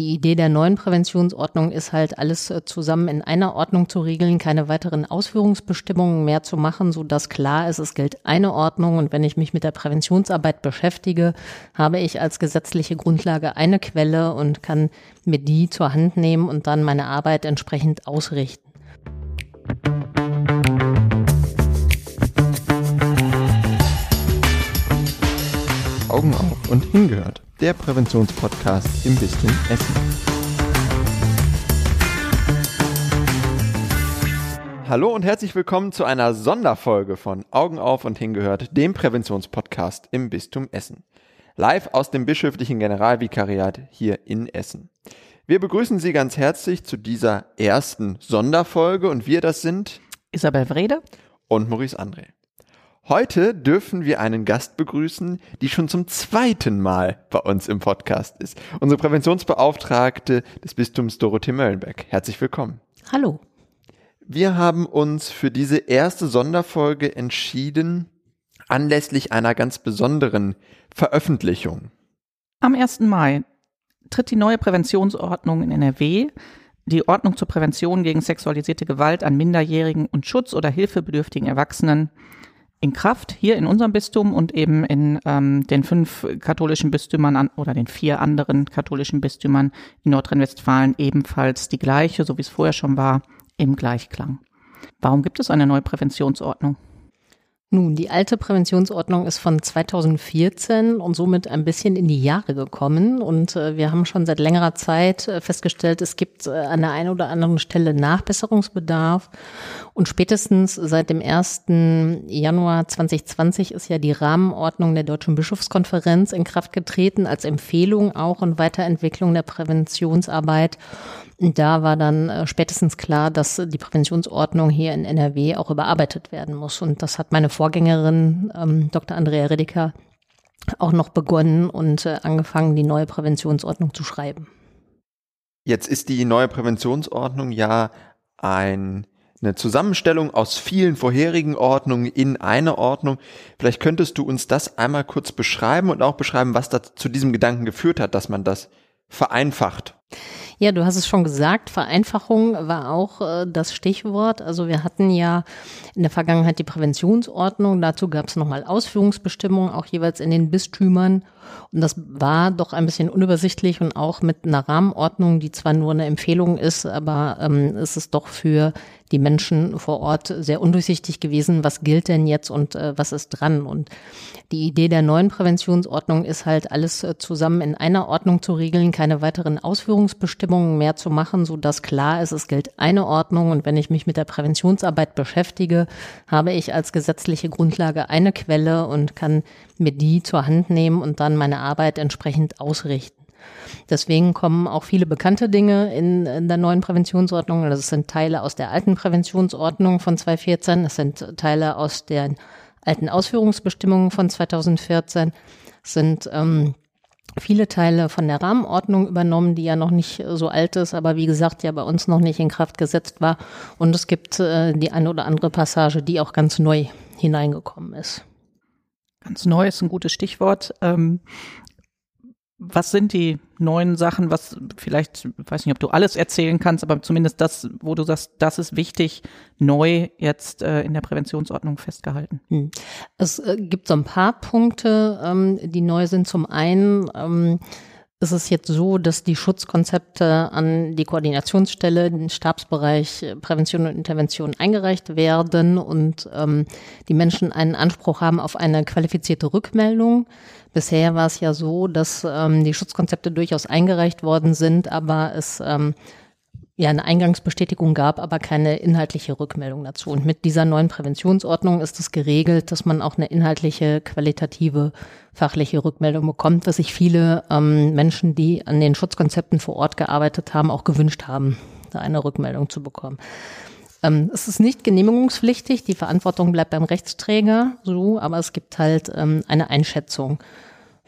Die Idee der neuen Präventionsordnung ist halt, alles äh, zusammen in einer Ordnung zu regeln, keine weiteren Ausführungsbestimmungen mehr zu machen, so dass klar ist, es gilt eine Ordnung und wenn ich mich mit der Präventionsarbeit beschäftige, habe ich als gesetzliche Grundlage eine Quelle und kann mir die zur Hand nehmen und dann meine Arbeit entsprechend ausrichten. Augen auf und hingehört, der Präventionspodcast im Bistum Essen. Hallo und herzlich willkommen zu einer Sonderfolge von Augen auf und hingehört, dem Präventionspodcast im Bistum Essen. Live aus dem bischöflichen Generalvikariat hier in Essen. Wir begrüßen Sie ganz herzlich zu dieser ersten Sonderfolge und wir das sind Isabel Wrede und Maurice André. Heute dürfen wir einen Gast begrüßen, die schon zum zweiten Mal bei uns im Podcast ist. Unsere Präventionsbeauftragte des Bistums Dorothee Möllenbeck. Herzlich willkommen. Hallo. Wir haben uns für diese erste Sonderfolge entschieden, anlässlich einer ganz besonderen Veröffentlichung. Am 1. Mai tritt die neue Präventionsordnung in NRW, die Ordnung zur Prävention gegen sexualisierte Gewalt an Minderjährigen und Schutz oder hilfebedürftigen Erwachsenen in Kraft hier in unserem Bistum und eben in ähm, den fünf katholischen Bistümern an, oder den vier anderen katholischen Bistümern in Nordrhein-Westfalen ebenfalls die gleiche, so wie es vorher schon war, im Gleichklang. Warum gibt es eine neue Präventionsordnung? Nun, die alte Präventionsordnung ist von 2014 und somit ein bisschen in die Jahre gekommen. Und äh, wir haben schon seit längerer Zeit äh, festgestellt, es gibt äh, an der einen oder anderen Stelle Nachbesserungsbedarf. Und spätestens seit dem 1. Januar 2020 ist ja die Rahmenordnung der Deutschen Bischofskonferenz in Kraft getreten, als Empfehlung auch und Weiterentwicklung der Präventionsarbeit. Und da war dann äh, spätestens klar, dass die Präventionsordnung hier in NRW auch überarbeitet werden muss. Und das hat meine Vorgängerin, ähm, Dr. Andrea Redeker, auch noch begonnen und äh, angefangen, die neue Präventionsordnung zu schreiben. Jetzt ist die neue Präventionsordnung ja ein, eine Zusammenstellung aus vielen vorherigen Ordnungen in eine Ordnung. Vielleicht könntest du uns das einmal kurz beschreiben und auch beschreiben, was da zu diesem Gedanken geführt hat, dass man das vereinfacht. Ja, du hast es schon gesagt, Vereinfachung war auch äh, das Stichwort. Also wir hatten ja in der Vergangenheit die Präventionsordnung, dazu gab es nochmal Ausführungsbestimmungen, auch jeweils in den Bistümern. Und das war doch ein bisschen unübersichtlich und auch mit einer Rahmenordnung, die zwar nur eine Empfehlung ist, aber ähm, es ist doch für die Menschen vor Ort sehr undurchsichtig gewesen, was gilt denn jetzt und äh, was ist dran. Und die Idee der neuen Präventionsordnung ist halt, alles äh, zusammen in einer Ordnung zu regeln, keine weiteren Ausführungsbestimmungen mehr zu machen, so dass klar ist, es gilt eine Ordnung. Und wenn ich mich mit der Präventionsarbeit beschäftige, habe ich als gesetzliche Grundlage eine Quelle und kann mir die zur Hand nehmen und dann meine Arbeit entsprechend ausrichten. Deswegen kommen auch viele bekannte Dinge in, in der neuen Präventionsordnung. Das sind Teile aus der alten Präventionsordnung von 2014. Das sind Teile aus den alten Ausführungsbestimmungen von 2014. Es sind ähm, viele Teile von der Rahmenordnung übernommen, die ja noch nicht so alt ist, aber wie gesagt ja bei uns noch nicht in Kraft gesetzt war. Und es gibt äh, die eine oder andere Passage, die auch ganz neu hineingekommen ist. Ganz neu ist ein gutes Stichwort. Ähm, was sind die neuen Sachen, was vielleicht, weiß nicht, ob du alles erzählen kannst, aber zumindest das, wo du sagst, das ist wichtig, neu jetzt äh, in der Präventionsordnung festgehalten? Hm. Es äh, gibt so ein paar Punkte, ähm, die neu sind. Zum einen ähm, ist es jetzt so, dass die Schutzkonzepte an die Koordinationsstelle, den Stabsbereich äh, Prävention und Intervention eingereicht werden und ähm, die Menschen einen Anspruch haben auf eine qualifizierte Rückmeldung. Bisher war es ja so, dass ähm, die Schutzkonzepte durchaus eingereicht worden sind, aber es ähm, ja eine Eingangsbestätigung gab, aber keine inhaltliche Rückmeldung dazu. Und mit dieser neuen Präventionsordnung ist es geregelt, dass man auch eine inhaltliche, qualitative, fachliche Rückmeldung bekommt, was sich viele ähm, Menschen, die an den Schutzkonzepten vor Ort gearbeitet haben, auch gewünscht haben, da eine Rückmeldung zu bekommen. Ähm, es ist nicht genehmigungspflichtig, die Verantwortung bleibt beim Rechtsträger, so, aber es gibt halt ähm, eine Einschätzung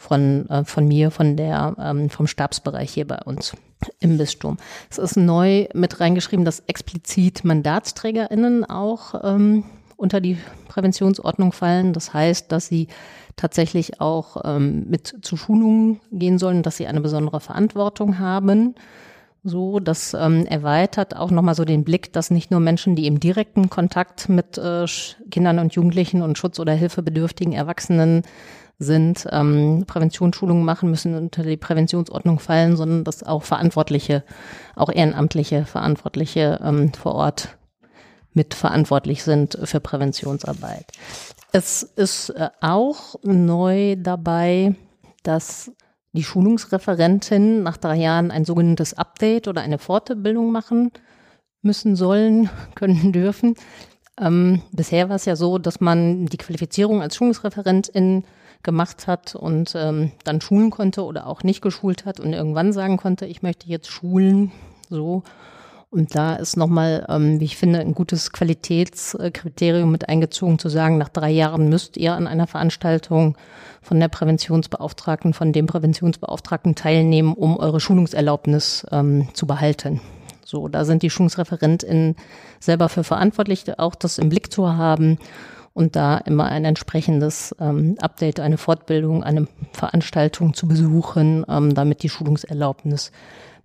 von, äh, von mir, von der, ähm, vom Stabsbereich hier bei uns im Bistum. Es ist neu mit reingeschrieben, dass explizit MandatsträgerInnen auch ähm, unter die Präventionsordnung fallen. Das heißt, dass sie tatsächlich auch ähm, mit zu Schulungen gehen sollen, dass sie eine besondere Verantwortung haben. So, das ähm, erweitert auch nochmal so den Blick, dass nicht nur Menschen, die im direkten Kontakt mit äh, Kindern und Jugendlichen und Schutz- oder hilfebedürftigen Erwachsenen sind, ähm, Präventionsschulungen machen müssen, unter die Präventionsordnung fallen, sondern dass auch Verantwortliche, auch ehrenamtliche Verantwortliche ähm, vor Ort mitverantwortlich sind für Präventionsarbeit. Es ist äh, auch neu dabei, dass die Schulungsreferentin nach drei Jahren ein sogenanntes Update oder eine Fortbildung machen müssen sollen, können, dürfen. Ähm, bisher war es ja so, dass man die Qualifizierung als Schulungsreferentin gemacht hat und ähm, dann schulen konnte oder auch nicht geschult hat und irgendwann sagen konnte, ich möchte jetzt schulen, so. Und da ist nochmal, ähm, wie ich finde, ein gutes Qualitätskriterium mit eingezogen zu sagen, nach drei Jahren müsst ihr an einer Veranstaltung von der Präventionsbeauftragten, von dem Präventionsbeauftragten teilnehmen, um eure Schulungserlaubnis ähm, zu behalten. So, da sind die SchulungsreferentInnen selber für verantwortlich, auch das im Blick zu haben und da immer ein entsprechendes ähm, Update, eine Fortbildung, eine Veranstaltung zu besuchen, ähm, damit die Schulungserlaubnis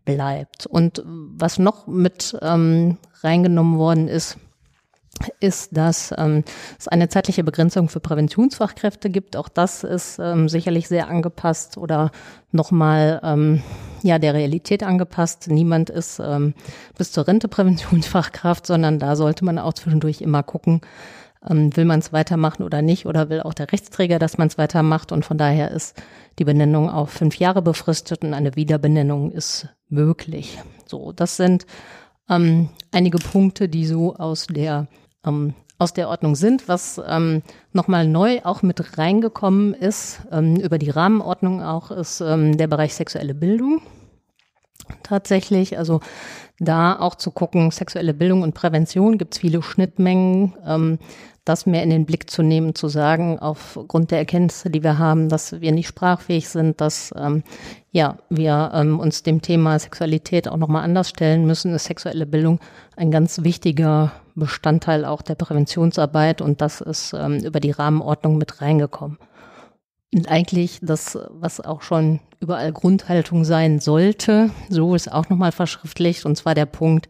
bleibt. Und was noch mit ähm, reingenommen worden ist, ist, dass ähm, es eine zeitliche Begrenzung für Präventionsfachkräfte gibt. Auch das ist ähm, sicherlich sehr angepasst oder nochmal ähm, ja der Realität angepasst. Niemand ist ähm, bis zur Rente Präventionsfachkraft, sondern da sollte man auch zwischendurch immer gucken, ähm, will man es weitermachen oder nicht oder will auch der Rechtsträger, dass man es weitermacht. Und von daher ist die Benennung auf fünf Jahre befristet und eine Wiederbenennung ist möglich. So, das sind ähm, einige Punkte, die so aus der ähm, aus der Ordnung sind. Was ähm, nochmal neu auch mit reingekommen ist, ähm, über die Rahmenordnung auch, ist ähm, der Bereich sexuelle Bildung. Tatsächlich, also da auch zu gucken, sexuelle Bildung und Prävention gibt es viele Schnittmengen. Ähm, das mehr in den Blick zu nehmen, zu sagen, aufgrund der Erkenntnisse, die wir haben, dass wir nicht sprachfähig sind, dass ähm, ja wir ähm, uns dem Thema Sexualität auch nochmal anders stellen müssen, ist sexuelle Bildung ein ganz wichtiger Bestandteil auch der Präventionsarbeit und das ist ähm, über die Rahmenordnung mit reingekommen. Und eigentlich das, was auch schon überall Grundhaltung sein sollte, so ist auch nochmal verschriftlicht, und zwar der Punkt,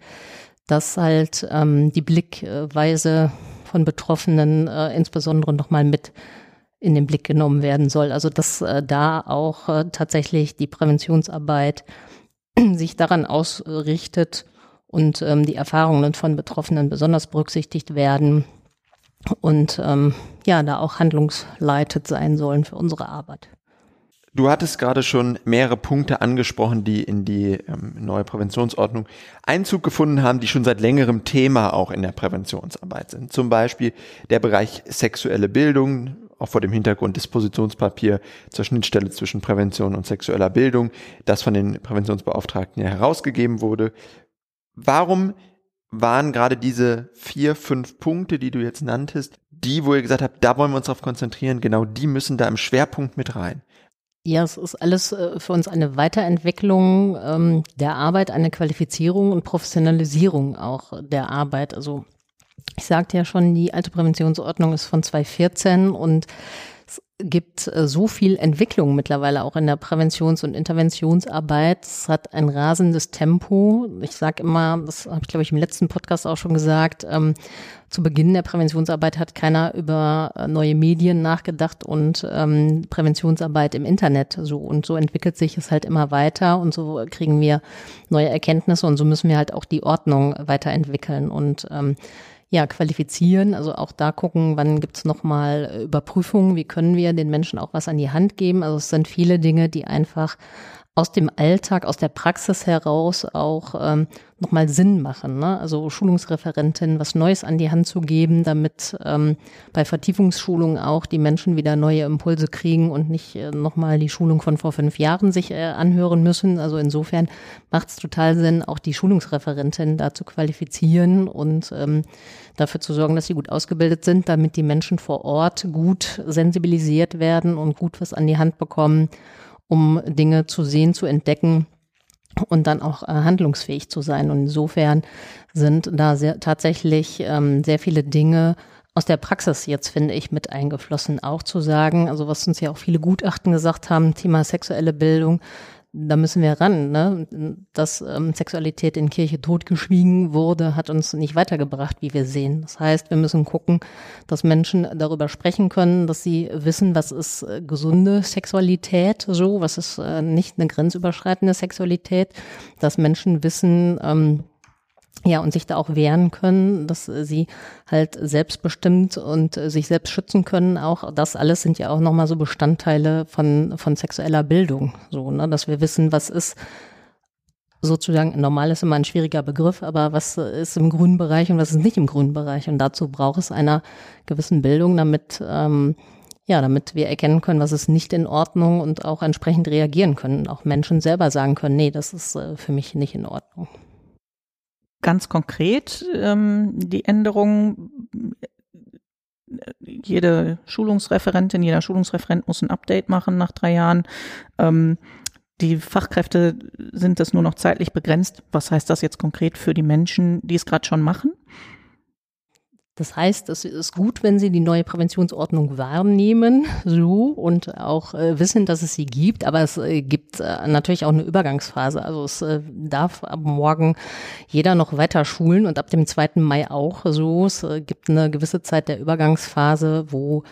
dass halt ähm, die Blickweise von Betroffenen äh, insbesondere nochmal mit in den Blick genommen werden soll. Also dass äh, da auch äh, tatsächlich die Präventionsarbeit sich daran ausrichtet und ähm, die Erfahrungen von Betroffenen besonders berücksichtigt werden und ähm, ja, da auch handlungsleitet sein sollen für unsere Arbeit. Du hattest gerade schon mehrere Punkte angesprochen, die in die ähm, neue Präventionsordnung Einzug gefunden haben, die schon seit längerem Thema auch in der Präventionsarbeit sind. Zum Beispiel der Bereich sexuelle Bildung, auch vor dem Hintergrund Dispositionspapier zur Schnittstelle zwischen Prävention und sexueller Bildung, das von den Präventionsbeauftragten ja herausgegeben wurde. Warum waren gerade diese vier, fünf Punkte, die du jetzt nanntest, die, wo ihr gesagt habt, da wollen wir uns darauf konzentrieren, genau die müssen da im Schwerpunkt mit rein? Ja, es ist alles äh, für uns eine Weiterentwicklung ähm, der Arbeit, eine Qualifizierung und Professionalisierung auch der Arbeit. Also ich sagte ja schon, die alte Präventionsordnung ist von 2014 und gibt äh, so viel Entwicklung mittlerweile auch in der Präventions- und Interventionsarbeit. Es hat ein rasendes Tempo. Ich sage immer, das habe ich glaube ich im letzten Podcast auch schon gesagt, ähm, zu Beginn der Präventionsarbeit hat keiner über äh, neue Medien nachgedacht und ähm, Präventionsarbeit im Internet. So und so entwickelt sich es halt immer weiter und so kriegen wir neue Erkenntnisse und so müssen wir halt auch die Ordnung weiterentwickeln und ähm, ja, qualifizieren, also auch da gucken, wann gibt's nochmal Überprüfungen, wie können wir den Menschen auch was an die Hand geben. Also es sind viele Dinge, die einfach aus dem Alltag, aus der Praxis heraus auch ähm, nochmal Sinn machen. Ne? Also Schulungsreferentin was Neues an die Hand zu geben, damit ähm, bei Vertiefungsschulungen auch die Menschen wieder neue Impulse kriegen und nicht äh, nochmal die Schulung von vor fünf Jahren sich äh, anhören müssen. Also insofern macht es total Sinn, auch die Schulungsreferentin da zu qualifizieren und ähm, dafür zu sorgen, dass sie gut ausgebildet sind, damit die Menschen vor Ort gut sensibilisiert werden und gut was an die Hand bekommen um Dinge zu sehen, zu entdecken und dann auch äh, handlungsfähig zu sein. Und insofern sind da sehr, tatsächlich ähm, sehr viele Dinge aus der Praxis jetzt, finde ich, mit eingeflossen, auch zu sagen, also was uns ja auch viele Gutachten gesagt haben, Thema sexuelle Bildung, da müssen wir ran. Ne? Dass ähm, Sexualität in Kirche totgeschwiegen wurde, hat uns nicht weitergebracht, wie wir sehen. Das heißt, wir müssen gucken, dass Menschen darüber sprechen können, dass sie wissen, was ist äh, gesunde Sexualität, so, was ist äh, nicht eine grenzüberschreitende Sexualität, dass Menschen wissen, ähm, ja, und sich da auch wehren können, dass sie halt selbstbestimmt und sich selbst schützen können. Auch das alles sind ja auch nochmal so Bestandteile von, von sexueller Bildung. So, ne, dass wir wissen, was ist sozusagen, normal ist immer ein schwieriger Begriff, aber was ist im grünen Bereich und was ist nicht im grünen Bereich. Und dazu braucht es einer gewissen Bildung, damit, ähm, ja, damit wir erkennen können, was ist nicht in Ordnung und auch entsprechend reagieren können. Auch Menschen selber sagen können, nee, das ist äh, für mich nicht in Ordnung ganz konkret ähm, die Änderung. Jede Schulungsreferentin, jeder Schulungsreferent muss ein Update machen nach drei Jahren. Ähm, die Fachkräfte sind das nur noch zeitlich begrenzt. Was heißt das jetzt konkret für die Menschen, die es gerade schon machen? Das heißt, es ist gut, wenn Sie die neue Präventionsordnung wahrnehmen, so und auch äh, wissen, dass es sie gibt. Aber es äh, gibt äh, natürlich auch eine Übergangsphase. Also es äh, darf ab morgen jeder noch weiter schulen und ab dem 2. Mai auch so. Es äh, gibt eine gewisse Zeit der Übergangsphase, wo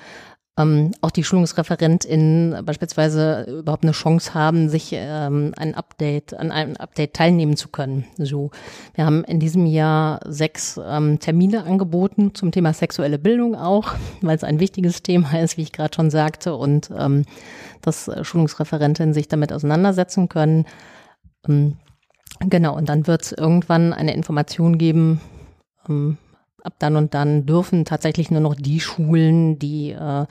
ähm, auch die SchulungsreferentInnen beispielsweise überhaupt eine Chance haben, sich ähm, ein Update, an einem Update teilnehmen zu können. So, wir haben in diesem Jahr sechs ähm, Termine angeboten zum Thema sexuelle Bildung auch, weil es ein wichtiges Thema ist, wie ich gerade schon sagte, und ähm, dass Schulungsreferentinnen sich damit auseinandersetzen können. Ähm, genau, und dann wird es irgendwann eine Information geben, ähm, ab dann und dann dürfen tatsächlich nur noch die Schulen, die äh,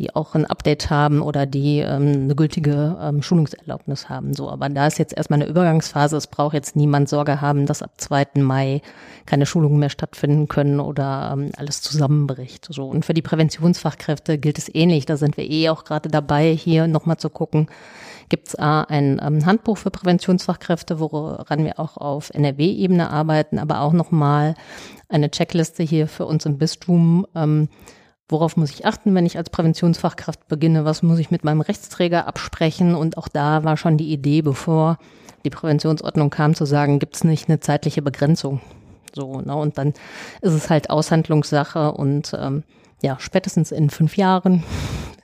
die auch ein Update haben oder die ähm, eine gültige ähm, Schulungserlaubnis haben. So, aber da ist jetzt erstmal eine Übergangsphase. Es braucht jetzt niemand Sorge haben, dass ab 2. Mai keine Schulungen mehr stattfinden können oder ähm, alles zusammenbricht. So und für die Präventionsfachkräfte gilt es ähnlich. Da sind wir eh auch gerade dabei, hier nochmal zu gucken. Gibt es ein ähm, Handbuch für Präventionsfachkräfte, woran wir auch auf NRW-Ebene arbeiten, aber auch nochmal eine Checkliste hier für uns im Bistum. Ähm, worauf muss ich achten, wenn ich als Präventionsfachkraft beginne? Was muss ich mit meinem Rechtsträger absprechen? Und auch da war schon die Idee, bevor die Präventionsordnung kam, zu sagen, gibt es nicht eine zeitliche Begrenzung? So, ne? Und dann ist es halt Aushandlungssache und ähm, ja, spätestens in fünf Jahren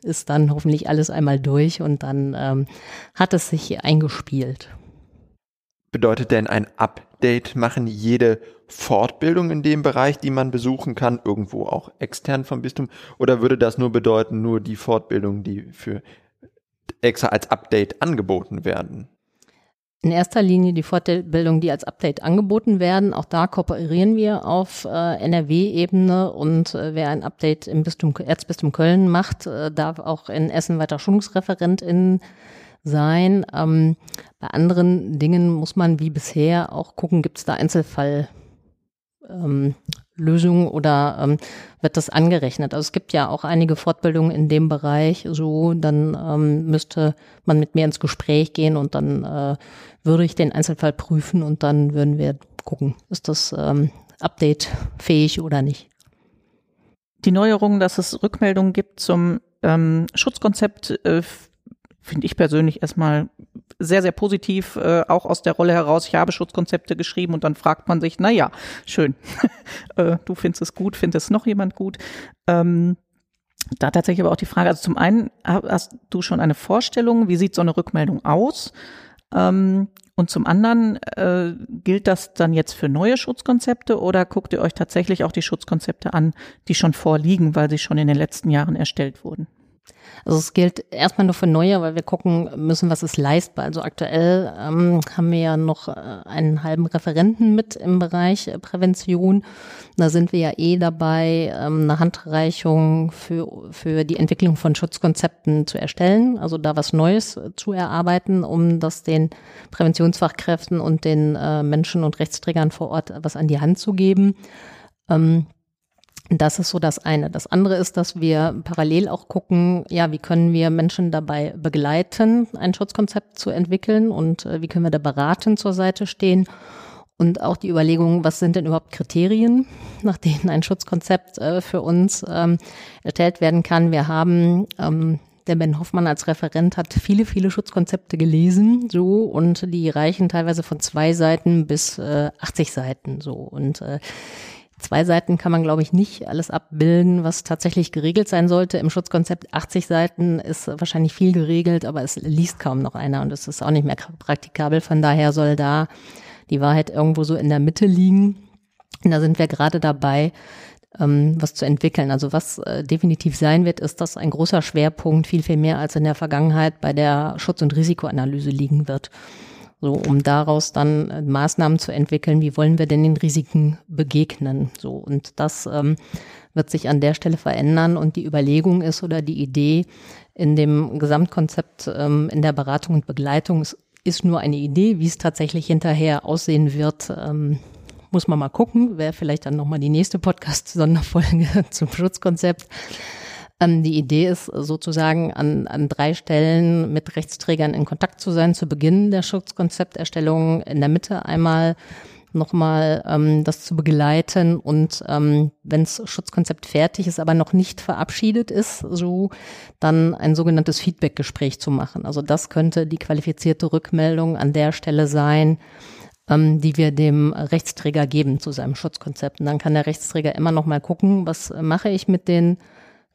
ist dann hoffentlich alles einmal durch und dann ähm, hat es sich eingespielt. Bedeutet denn ein Update machen jede Fortbildung in dem Bereich, die man besuchen kann, irgendwo auch extern vom Bistum? Oder würde das nur bedeuten, nur die Fortbildungen, die für extra als Update angeboten werden? In erster Linie die Fortbildung, die als Update angeboten werden. Auch da kooperieren wir auf äh, NRW-Ebene und äh, wer ein Update im Bistum, Erzbistum Köln macht, äh, darf auch in Essen weiter Schulungsreferentin sein. Ähm, bei anderen Dingen muss man wie bisher auch gucken, gibt es da Einzelfall ähm, Lösung oder ähm, wird das angerechnet? Also es gibt ja auch einige Fortbildungen in dem Bereich, so dann ähm, müsste man mit mir ins Gespräch gehen und dann äh, würde ich den Einzelfall prüfen und dann würden wir gucken, ist das ähm, Update fähig oder nicht. Die Neuerung, dass es Rückmeldungen gibt zum ähm, Schutzkonzept, äh, finde ich persönlich erstmal sehr, sehr positiv, äh, auch aus der Rolle heraus. Ich habe Schutzkonzepte geschrieben und dann fragt man sich, na ja, schön, äh, du findest es gut, findest noch jemand gut. Ähm, da tatsächlich aber auch die Frage, also zum einen hast du schon eine Vorstellung, wie sieht so eine Rückmeldung aus? Ähm, und zum anderen, äh, gilt das dann jetzt für neue Schutzkonzepte oder guckt ihr euch tatsächlich auch die Schutzkonzepte an, die schon vorliegen, weil sie schon in den letzten Jahren erstellt wurden? Also es gilt erstmal nur für neue, weil wir gucken müssen, was ist leistbar. Also aktuell ähm, haben wir ja noch äh, einen halben Referenten mit im Bereich äh, Prävention. Da sind wir ja eh dabei, ähm, eine Handreichung für, für die Entwicklung von Schutzkonzepten zu erstellen, also da was Neues äh, zu erarbeiten, um das den Präventionsfachkräften und den äh, Menschen und Rechtsträgern vor Ort was an die Hand zu geben. Ähm, das ist so das eine. Das andere ist, dass wir parallel auch gucken, ja, wie können wir Menschen dabei begleiten, ein Schutzkonzept zu entwickeln und äh, wie können wir da beraten zur Seite stehen. Und auch die Überlegung, was sind denn überhaupt Kriterien, nach denen ein Schutzkonzept äh, für uns ähm, erstellt werden kann. Wir haben ähm, der Ben Hoffmann als Referent hat viele, viele Schutzkonzepte gelesen, so, und die reichen teilweise von zwei Seiten bis äh, 80 Seiten, so. Und äh, zwei Seiten kann man, glaube ich, nicht alles abbilden, was tatsächlich geregelt sein sollte. Im Schutzkonzept 80 Seiten ist wahrscheinlich viel geregelt, aber es liest kaum noch einer und es ist auch nicht mehr praktikabel. Von daher soll da die Wahrheit irgendwo so in der Mitte liegen. Und da sind wir gerade dabei, ähm, was zu entwickeln. Also was äh, definitiv sein wird, ist, dass ein großer Schwerpunkt viel, viel mehr als in der Vergangenheit bei der Schutz- und Risikoanalyse liegen wird. So, um daraus dann äh, Maßnahmen zu entwickeln, wie wollen wir denn den Risiken begegnen? So, und das ähm, wird sich an der Stelle verändern und die Überlegung ist oder die Idee in dem Gesamtkonzept ähm, in der Beratung und Begleitung ist, ist nur eine Idee, wie es tatsächlich hinterher aussehen wird. Ähm, muss man mal gucken, wäre vielleicht dann nochmal die nächste Podcast-Sonderfolge zum Schutzkonzept. Ähm, die Idee ist sozusagen an, an drei Stellen mit Rechtsträgern in Kontakt zu sein, zu Beginn der Schutzkonzepterstellung, in der Mitte einmal nochmal ähm, das zu begleiten und ähm, wenn das Schutzkonzept fertig ist, aber noch nicht verabschiedet ist, so dann ein sogenanntes Feedbackgespräch zu machen. Also das könnte die qualifizierte Rückmeldung an der Stelle sein, ähm, die wir dem Rechtsträger geben zu seinem Schutzkonzept. Und dann kann der Rechtsträger immer noch mal gucken, was mache ich mit den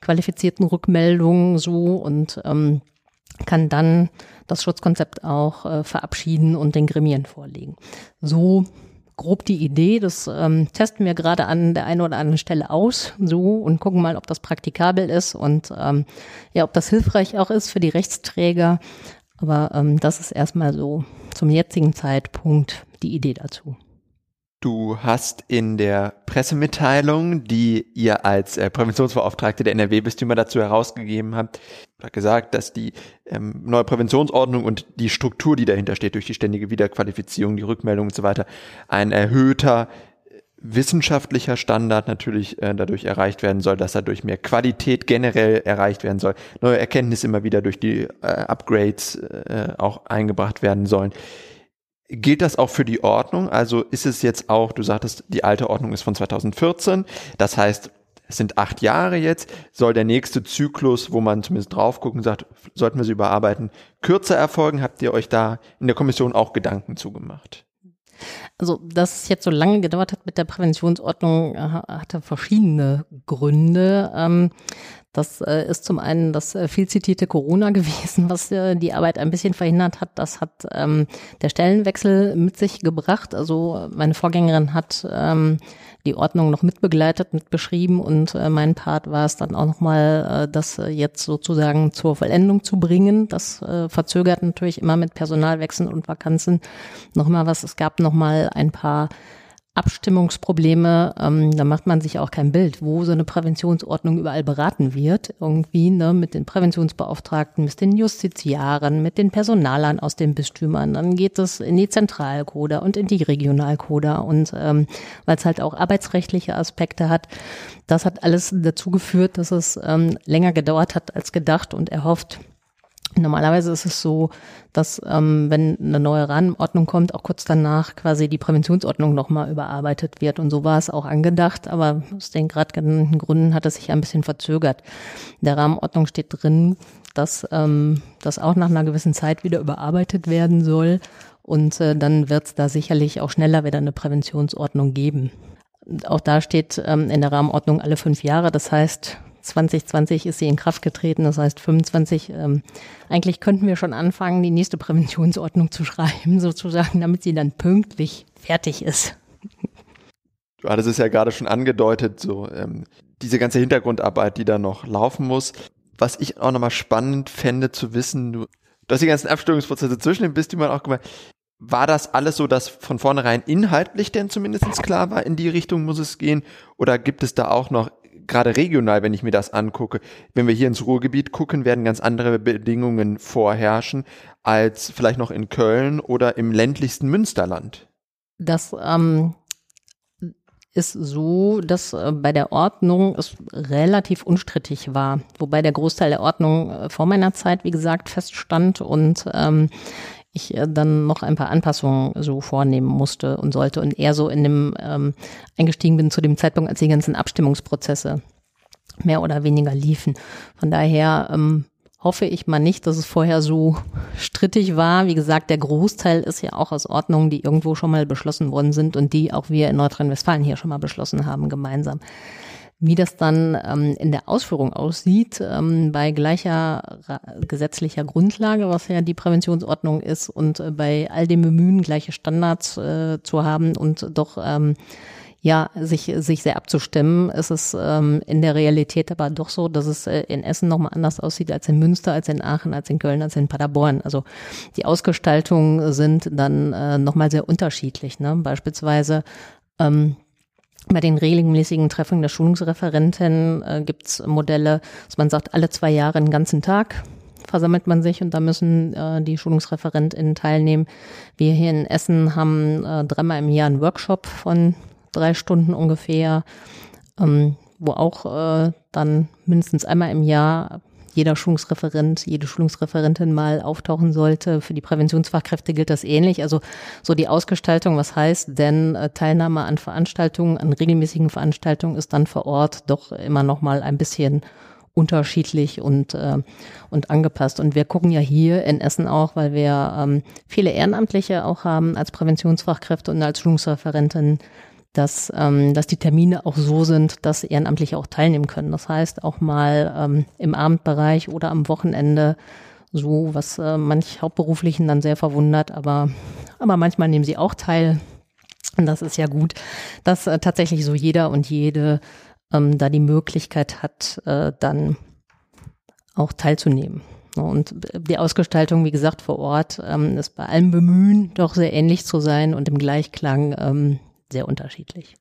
qualifizierten Rückmeldungen so und ähm, kann dann das Schutzkonzept auch äh, verabschieden und den Gremien vorlegen. So grob die Idee. Das ähm, testen wir gerade an der einen oder anderen Stelle aus, so und gucken mal, ob das praktikabel ist und ähm, ja, ob das hilfreich auch ist für die Rechtsträger. Aber ähm, das ist erstmal so zum jetzigen Zeitpunkt die Idee dazu. Du hast in der Pressemitteilung, die ihr als äh, Präventionsbeauftragte der NRW-Bistümer dazu herausgegeben habt, gesagt, dass die ähm, neue Präventionsordnung und die Struktur, die dahinter steht, durch die ständige Wiederqualifizierung, die Rückmeldung und so weiter, ein erhöhter äh, wissenschaftlicher Standard natürlich äh, dadurch erreicht werden soll, dass er durch mehr Qualität generell erreicht werden soll, neue Erkenntnisse immer wieder durch die äh, Upgrades äh, auch eingebracht werden sollen. Gilt das auch für die Ordnung? Also ist es jetzt auch, du sagtest, die alte Ordnung ist von 2014, das heißt, es sind acht Jahre jetzt, soll der nächste Zyklus, wo man zumindest drauf gucken sagt, sollten wir sie überarbeiten, kürzer erfolgen? Habt ihr euch da in der Kommission auch Gedanken zugemacht? Also, dass es jetzt so lange gedauert hat mit der Präventionsordnung, äh, hatte verschiedene Gründe. Das äh, ist zum einen das äh, viel zitierte Corona gewesen, was äh, die Arbeit ein bisschen verhindert hat. Das hat ähm, der Stellenwechsel mit sich gebracht. Also meine Vorgängerin hat ähm, die Ordnung noch mitbegleitet, mitbeschrieben und äh, mein Part war es dann auch nochmal, äh, das jetzt sozusagen zur Vollendung zu bringen. Das äh, verzögert natürlich immer mit Personalwechseln und Vakanzen nochmal was. Es gab nochmal ein paar Abstimmungsprobleme, ähm, da macht man sich auch kein Bild, wo so eine Präventionsordnung überall beraten wird, irgendwie, ne, mit den Präventionsbeauftragten, mit den Justiziaren, mit den Personalern aus den Bistümern. Dann geht es in die Zentralkoda und in die Regionalkoda und ähm, weil es halt auch arbeitsrechtliche Aspekte hat. Das hat alles dazu geführt, dass es ähm, länger gedauert hat als gedacht und erhofft. Normalerweise ist es so, dass ähm, wenn eine neue Rahmenordnung kommt, auch kurz danach quasi die Präventionsordnung nochmal überarbeitet wird. Und so war es auch angedacht, aber aus den gerade genannten Gründen hat es sich ein bisschen verzögert. In der Rahmenordnung steht drin, dass ähm, das auch nach einer gewissen Zeit wieder überarbeitet werden soll. Und äh, dann wird es da sicherlich auch schneller wieder eine Präventionsordnung geben. Auch da steht ähm, in der Rahmenordnung alle fünf Jahre. Das heißt, 2020 ist sie in Kraft getreten, das heißt 25. Ähm, eigentlich könnten wir schon anfangen, die nächste Präventionsordnung zu schreiben, sozusagen, damit sie dann pünktlich fertig ist. Du hattest es ja gerade schon angedeutet, so ähm, diese ganze Hintergrundarbeit, die da noch laufen muss. Was ich auch nochmal spannend fände zu wissen, du, du hast die ganzen Abstimmungsprozesse zwischen den Bistümern auch gemacht. War das alles so, dass von vornherein inhaltlich denn zumindest klar war, in die Richtung muss es gehen? Oder gibt es da auch noch gerade regional, wenn ich mir das angucke, wenn wir hier ins Ruhrgebiet gucken, werden ganz andere Bedingungen vorherrschen als vielleicht noch in Köln oder im ländlichsten Münsterland. Das ähm, ist so, dass äh, bei der Ordnung es relativ unstrittig war, wobei der Großteil der Ordnung äh, vor meiner Zeit, wie gesagt, feststand und ähm, ich äh, dann noch ein paar Anpassungen so vornehmen musste und sollte und eher so in dem ähm, eingestiegen bin zu dem Zeitpunkt, als die ganzen Abstimmungsprozesse mehr oder weniger liefen. Von daher ähm, hoffe ich mal nicht, dass es vorher so strittig war. Wie gesagt, der Großteil ist ja auch aus Ordnungen, die irgendwo schon mal beschlossen worden sind und die auch wir in Nordrhein-Westfalen hier schon mal beschlossen haben, gemeinsam. Wie das dann ähm, in der Ausführung aussieht, ähm, bei gleicher gesetzlicher Grundlage, was ja die Präventionsordnung ist, und äh, bei all dem Bemühen, gleiche Standards äh, zu haben und doch ähm, ja, sich, sich sehr abzustimmen. ist Es ähm, in der Realität aber doch so, dass es äh, in Essen nochmal anders aussieht als in Münster, als in Aachen, als in Köln, als in Paderborn. Also die Ausgestaltungen sind dann äh, nochmal sehr unterschiedlich. Ne? Beispielsweise ähm, bei den regelmäßigen Treffen der Schulungsreferentin äh, gibt es Modelle, dass man sagt, alle zwei Jahre einen ganzen Tag versammelt man sich und da müssen äh, die SchulungsreferentInnen teilnehmen. Wir hier in Essen haben äh, dreimal im Jahr einen Workshop von drei Stunden ungefähr, ähm, wo auch äh, dann mindestens einmal im Jahr jeder Schulungsreferent, jede Schulungsreferentin mal auftauchen sollte. Für die Präventionsfachkräfte gilt das ähnlich. Also so die Ausgestaltung, was heißt denn äh, Teilnahme an Veranstaltungen, an regelmäßigen Veranstaltungen ist dann vor Ort doch immer noch mal ein bisschen unterschiedlich und, äh, und angepasst. Und wir gucken ja hier in Essen auch, weil wir ähm, viele Ehrenamtliche auch haben als Präventionsfachkräfte und als Schulungsreferentin, dass, ähm, dass die Termine auch so sind, dass Ehrenamtliche auch teilnehmen können. Das heißt auch mal ähm, im Abendbereich oder am Wochenende so, was äh, manch Hauptberuflichen dann sehr verwundert, aber, aber manchmal nehmen sie auch teil. Und das ist ja gut, dass äh, tatsächlich so jeder und jede ähm, da die Möglichkeit hat, äh, dann auch teilzunehmen. Und die Ausgestaltung, wie gesagt, vor Ort ähm, ist bei allem Bemühen doch sehr ähnlich zu sein und im Gleichklang ähm, sehr unterschiedlich.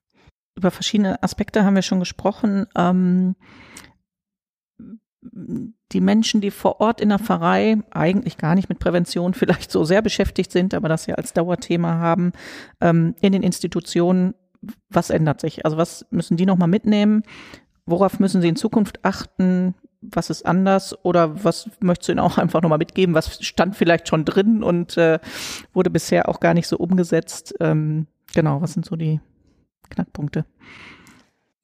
Über verschiedene Aspekte haben wir schon gesprochen. Ähm, die Menschen, die vor Ort in der Pfarrei eigentlich gar nicht mit Prävention vielleicht so sehr beschäftigt sind, aber das ja als Dauerthema haben, ähm, in den Institutionen, was ändert sich? Also was müssen die nochmal mitnehmen? Worauf müssen sie in Zukunft achten? Was ist anders? Oder was möchtest du ihnen auch einfach nochmal mitgeben? Was stand vielleicht schon drin und äh, wurde bisher auch gar nicht so umgesetzt? Ähm, genau, was sind so die Knackpunkte?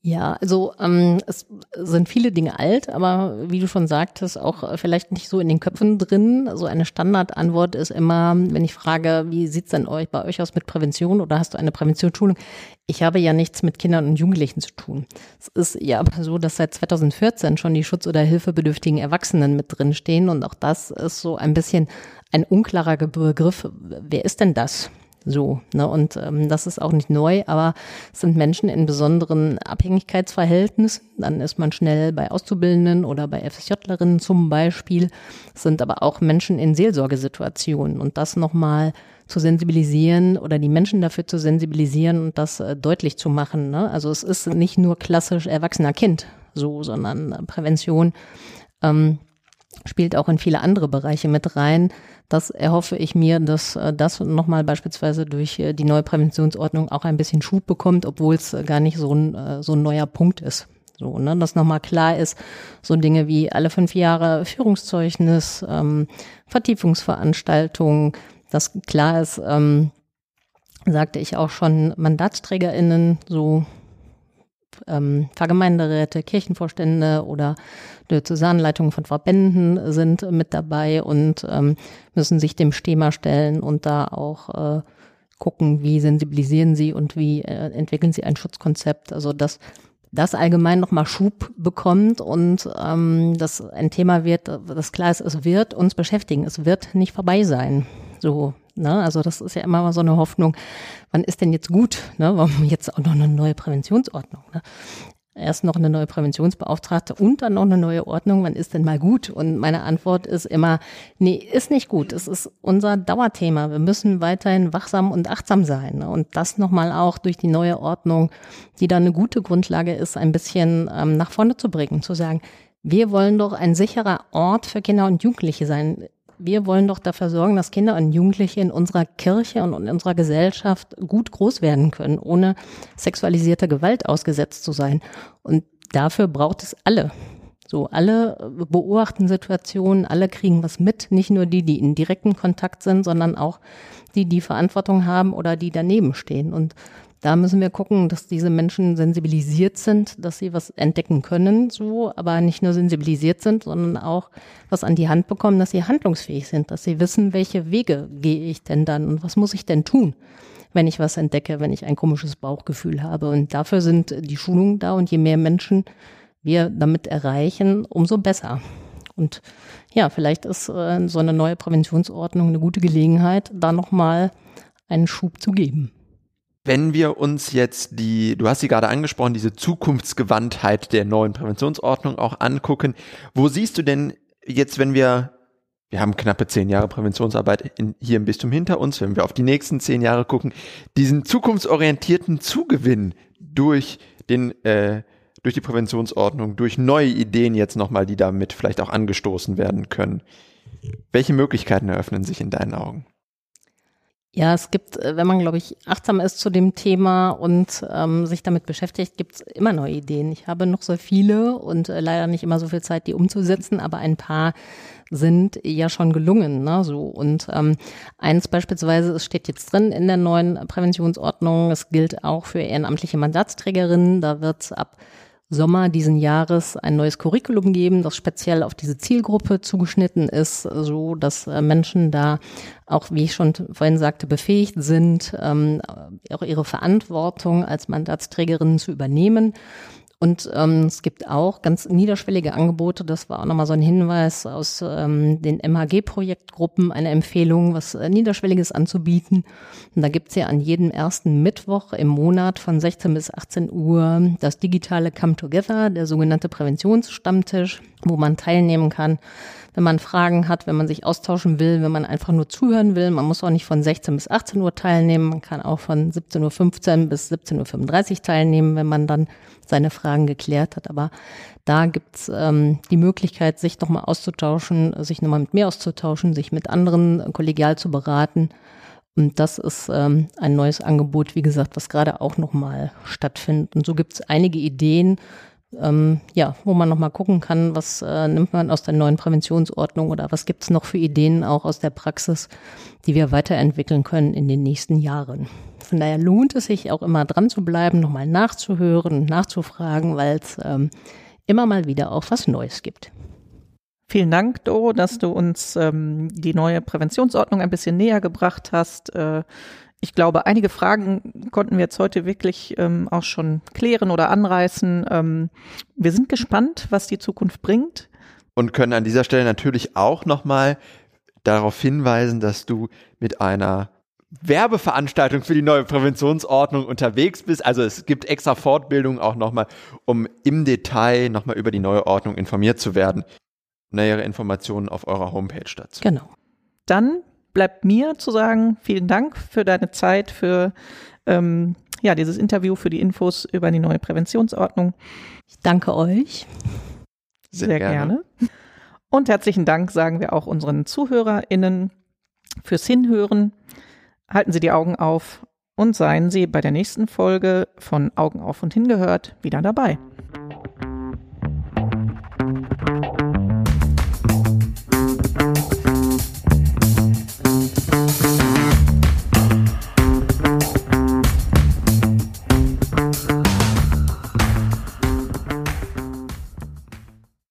Ja, also ähm, es sind viele Dinge alt, aber wie du schon sagtest, auch vielleicht nicht so in den Köpfen drin. So eine Standardantwort ist immer, wenn ich frage, wie sieht's denn euch bei euch aus mit Prävention oder hast du eine Präventionsschulung? Ich habe ja nichts mit Kindern und Jugendlichen zu tun. Es ist ja aber so, dass seit 2014 schon die Schutz- oder Hilfebedürftigen Erwachsenen mit drin stehen und auch das ist so ein bisschen ein unklarer Begriff. Wer ist denn das? So, ne? Und ähm, das ist auch nicht neu, aber es sind Menschen in besonderen Abhängigkeitsverhältnissen. Dann ist man schnell bei Auszubildenden oder bei FSJlerinnen zum Beispiel. Es sind aber auch Menschen in Seelsorgesituationen und das nochmal zu sensibilisieren oder die Menschen dafür zu sensibilisieren und das äh, deutlich zu machen. Ne? Also es ist nicht nur klassisch erwachsener Kind so, sondern äh, Prävention ähm, spielt auch in viele andere Bereiche mit rein. Das erhoffe ich mir, dass äh, das nochmal beispielsweise durch äh, die neue Präventionsordnung auch ein bisschen Schub bekommt, obwohl es äh, gar nicht so ein, so ein neuer Punkt ist. So, ne, dass nochmal klar ist, so Dinge wie alle fünf Jahre Führungszeugnis, ähm, Vertiefungsveranstaltungen, dass klar ist, ähm, sagte ich auch schon, MandatsträgerInnen, so ähm, Pfarrgemeinderäte, Kirchenvorstände oder Diözesanleitungen von Verbänden sind mit dabei und ähm, müssen sich dem Thema stellen und da auch äh, gucken, wie sensibilisieren sie und wie äh, entwickeln sie ein Schutzkonzept. Also dass das allgemein nochmal Schub bekommt und ähm, das ein Thema wird, das klar ist, es wird uns beschäftigen, es wird nicht vorbei sein. So Ne? Also das ist ja immer so eine Hoffnung, wann ist denn jetzt gut? Ne? Warum jetzt auch noch eine neue Präventionsordnung? Ne? Erst noch eine neue Präventionsbeauftragte und dann noch eine neue Ordnung. Wann ist denn mal gut? Und meine Antwort ist immer, nee, ist nicht gut. Es ist unser Dauerthema. Wir müssen weiterhin wachsam und achtsam sein. Ne? Und das nochmal auch durch die neue Ordnung, die dann eine gute Grundlage ist, ein bisschen ähm, nach vorne zu bringen, zu sagen, wir wollen doch ein sicherer Ort für Kinder und Jugendliche sein wir wollen doch dafür sorgen, dass Kinder und Jugendliche in unserer Kirche und in unserer Gesellschaft gut groß werden können, ohne sexualisierter Gewalt ausgesetzt zu sein. Und dafür braucht es alle. So, alle beobachten Situationen, alle kriegen was mit, nicht nur die, die in direkten Kontakt sind, sondern auch die, die Verantwortung haben oder die daneben stehen. Und da müssen wir gucken, dass diese Menschen sensibilisiert sind, dass sie was entdecken können, so, aber nicht nur sensibilisiert sind, sondern auch was an die Hand bekommen, dass sie handlungsfähig sind, dass sie wissen, welche Wege gehe ich denn dann und was muss ich denn tun, wenn ich was entdecke, wenn ich ein komisches Bauchgefühl habe. Und dafür sind die Schulungen da und je mehr Menschen wir damit erreichen, umso besser. Und ja, vielleicht ist äh, so eine neue Präventionsordnung eine gute Gelegenheit, da nochmal einen Schub zu geben. Wenn wir uns jetzt die, du hast sie gerade angesprochen, diese Zukunftsgewandtheit der neuen Präventionsordnung auch angucken, wo siehst du denn jetzt, wenn wir, wir haben knappe zehn Jahre Präventionsarbeit in, hier im Bistum hinter uns, wenn wir auf die nächsten zehn Jahre gucken, diesen zukunftsorientierten Zugewinn durch den äh, durch die Präventionsordnung, durch neue Ideen jetzt nochmal, die damit vielleicht auch angestoßen werden können. Welche Möglichkeiten eröffnen sich in deinen Augen? Ja, es gibt, äh, wenn man, glaube ich, achtsam ist zu dem Thema und ähm, sich damit beschäftigt, gibt es immer neue Ideen. Ich habe noch so viele und äh, leider nicht immer so viel Zeit, die umzusetzen, aber ein paar sind ja schon gelungen. Ne? So und ähm, eins beispielsweise, es steht jetzt drin in der neuen Präventionsordnung, es gilt auch für ehrenamtliche Mandatsträgerinnen. Da wird ab Sommer diesen Jahres ein neues Curriculum geben, das speziell auf diese Zielgruppe zugeschnitten ist, so dass äh, Menschen da auch, wie ich schon vorhin sagte, befähigt sind, ähm, auch ihre Verantwortung als Mandatsträgerinnen zu übernehmen. Und ähm, es gibt auch ganz niederschwellige Angebote. Das war auch nochmal so ein Hinweis aus ähm, den MHG-Projektgruppen, eine Empfehlung, was äh, Niederschwelliges anzubieten. Und da gibt's ja an jedem ersten Mittwoch im Monat von 16 bis 18 Uhr das digitale Come Together, der sogenannte Präventionsstammtisch, wo man teilnehmen kann wenn man Fragen hat, wenn man sich austauschen will, wenn man einfach nur zuhören will. Man muss auch nicht von 16 bis 18 Uhr teilnehmen. Man kann auch von 17.15 Uhr bis 17.35 Uhr teilnehmen, wenn man dann seine Fragen geklärt hat. Aber da gibt's ähm, die Möglichkeit, sich nochmal auszutauschen, sich nochmal mit mir auszutauschen, sich mit anderen kollegial zu beraten. Und das ist ähm, ein neues Angebot, wie gesagt, was gerade auch nochmal stattfindet. Und so gibt's einige Ideen, ähm, ja, wo man nochmal gucken kann, was äh, nimmt man aus der neuen Präventionsordnung oder was gibt's noch für Ideen auch aus der Praxis, die wir weiterentwickeln können in den nächsten Jahren. Von daher lohnt es sich auch immer dran zu bleiben, nochmal nachzuhören und nachzufragen, weil es ähm, immer mal wieder auch was Neues gibt. Vielen Dank, Doro, dass du uns ähm, die neue Präventionsordnung ein bisschen näher gebracht hast. Äh, ich glaube, einige Fragen konnten wir jetzt heute wirklich ähm, auch schon klären oder anreißen. Ähm, wir sind gespannt, was die Zukunft bringt. Und können an dieser Stelle natürlich auch nochmal darauf hinweisen, dass du mit einer Werbeveranstaltung für die neue Präventionsordnung unterwegs bist. Also es gibt extra Fortbildungen auch nochmal, um im Detail nochmal über die neue Ordnung informiert zu werden. Nähere Informationen auf eurer Homepage dazu. Genau. Dann bleibt mir zu sagen, vielen Dank für deine Zeit, für ähm, ja, dieses Interview, für die Infos über die neue Präventionsordnung. Ich danke euch. Sehr, Sehr gerne. gerne. Und herzlichen Dank sagen wir auch unseren ZuhörerInnen fürs Hinhören. Halten Sie die Augen auf und seien Sie bei der nächsten Folge von Augen auf und hingehört wieder dabei.